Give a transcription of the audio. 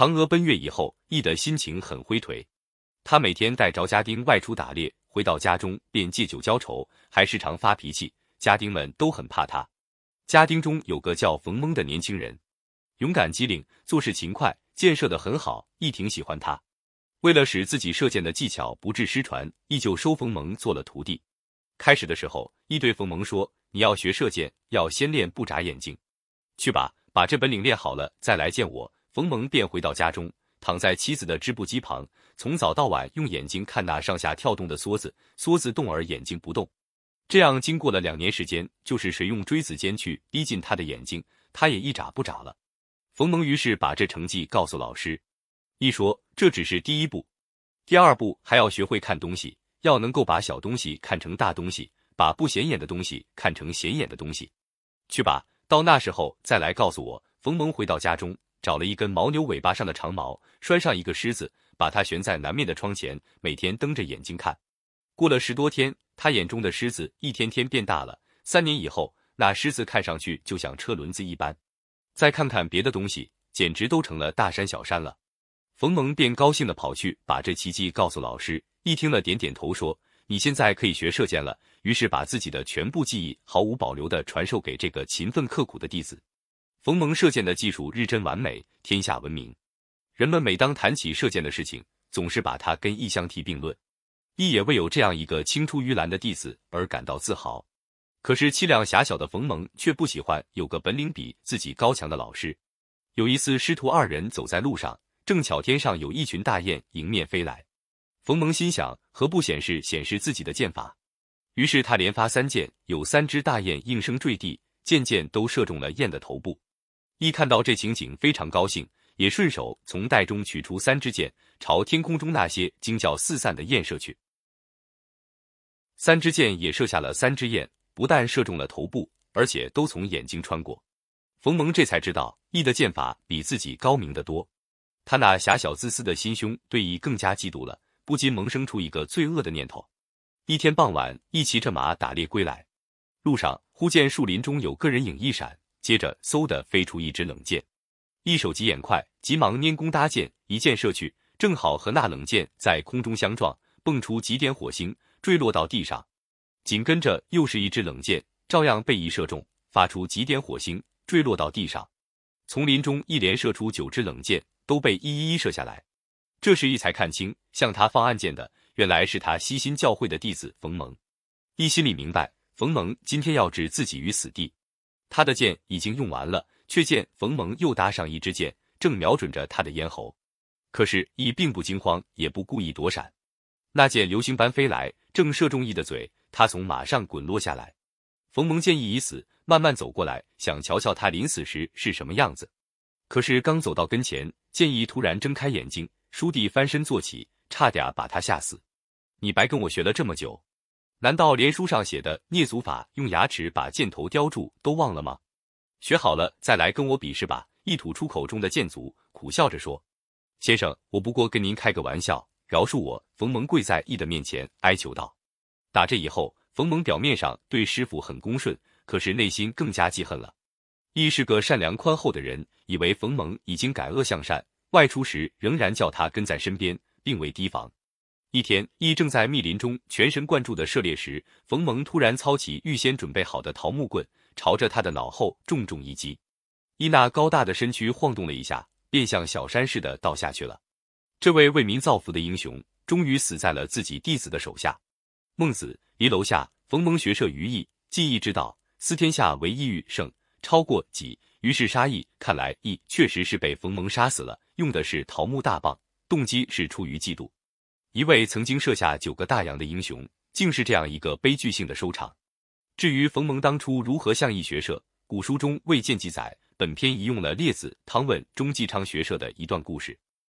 嫦娥奔月以后，羿的心情很灰颓。他每天带着家丁外出打猎，回到家中便借酒浇愁，还时常发脾气。家丁们都很怕他。家丁中有个叫冯蒙的年轻人，勇敢机灵，做事勤快，箭射得很好，羿挺喜欢他。为了使自己射箭的技巧不致失传，羿就收冯蒙做了徒弟。开始的时候，羿对冯蒙说：“你要学射箭，要先练不眨眼睛。去吧，把这本领练好了，再来见我。”冯蒙便回到家中，躺在妻子的织布机旁，从早到晚用眼睛看那上下跳动的梭子，梭子动而眼睛不动。这样经过了两年时间，就是谁用锥子尖去逼近他的眼睛，他也一眨不眨了。冯蒙于是把这成绩告诉老师，一说这只是第一步，第二步还要学会看东西，要能够把小东西看成大东西，把不显眼的东西看成显眼的东西。去吧，到那时候再来告诉我。冯蒙回到家中。找了一根牦牛尾巴上的长毛，拴上一个狮子，把它悬在南面的窗前，每天瞪着眼睛看。过了十多天，他眼中的狮子一天天变大了。三年以后，那狮子看上去就像车轮子一般。再看看别的东西，简直都成了大山小山了。冯蒙便高兴地跑去把这奇迹告诉老师。一听了，点点头说：“你现在可以学射箭了。”于是把自己的全部技艺毫无保留地传授给这个勤奋刻苦的弟子。冯蒙射箭的技术日臻完美，天下闻名。人们每当谈起射箭的事情，总是把他跟羿相提并论。羿也为有这样一个青出于蓝的弟子而感到自豪。可是气量狭小的冯蒙却不喜欢有个本领比自己高强的老师。有一次，师徒二人走在路上，正巧天上有一群大雁迎面飞来。冯蒙心想，何不显示显示自己的箭法？于是他连发三箭，有三只大雁应声坠地，箭箭都射中了雁的头部。一看到这情景，非常高兴，也顺手从袋中取出三支箭，朝天空中那些惊叫四散的雁射去。三支箭也射下了三只雁，不但射中了头部，而且都从眼睛穿过。冯蒙这才知道，羿的箭法比自己高明得多。他那狭小自私的心胸对羿更加嫉妒了，不禁萌生出一个罪恶的念头。一天傍晚，羿骑着马打猎归来，路上忽见树林中有个人影一闪。接着，嗖的飞出一支冷箭，一手疾眼快，急忙拈弓搭箭，一箭射去，正好和那冷箭在空中相撞，蹦出几点火星，坠落到地上。紧跟着又是一支冷箭，照样被一射中，发出几点火星，坠落到地上。丛林中一连射出九支冷箭，都被一一一射下来。这时，一才看清，向他放暗箭的，原来是他悉心教诲的弟子冯蒙。一心里明白，冯蒙今天要置自己于死地。他的箭已经用完了，却见冯蒙又搭上一支箭，正瞄准着他的咽喉。可是羿并不惊慌，也不故意躲闪，那箭流星般飞来，正射中羿的嘴。他从马上滚落下来。冯蒙见羿已死，慢慢走过来，想瞧瞧他临死时是什么样子。可是刚走到跟前，见羿突然睁开眼睛，倏地翻身坐起，差点把他吓死。你白跟我学了这么久。难道连书上写的蹑足法，用牙齿把箭头叼住都忘了吗？学好了再来跟我比试吧！一吐出口中的箭足，苦笑着说：“先生，我不过跟您开个玩笑，饶恕我。”冯蒙跪在羿的面前哀求道。打这以后，冯蒙表面上对师傅很恭顺，可是内心更加记恨了。羿是个善良宽厚的人，以为冯蒙已经改恶向善，外出时仍然叫他跟在身边，并未提防。一天，羿正在密林中全神贯注的射猎时，冯蒙突然操起预先准备好的桃木棍，朝着他的脑后重重一击。羿那高大的身躯晃动了一下，便像小山似的倒下去了。这位为民造福的英雄，终于死在了自己弟子的手下。孟子离楼下，冯蒙学射于羿，技艺之道，思天下唯一欲胜，超过己，于是杀羿。看来羿确实是被冯蒙杀死了，用的是桃木大棒，动机是出于嫉妒。一位曾经射下九个大洋的英雄，竟是这样一个悲剧性的收场。至于冯蒙当初如何向义学社，古书中未见记载。本篇移用了列子《汤问》中季昌学社的一段故事。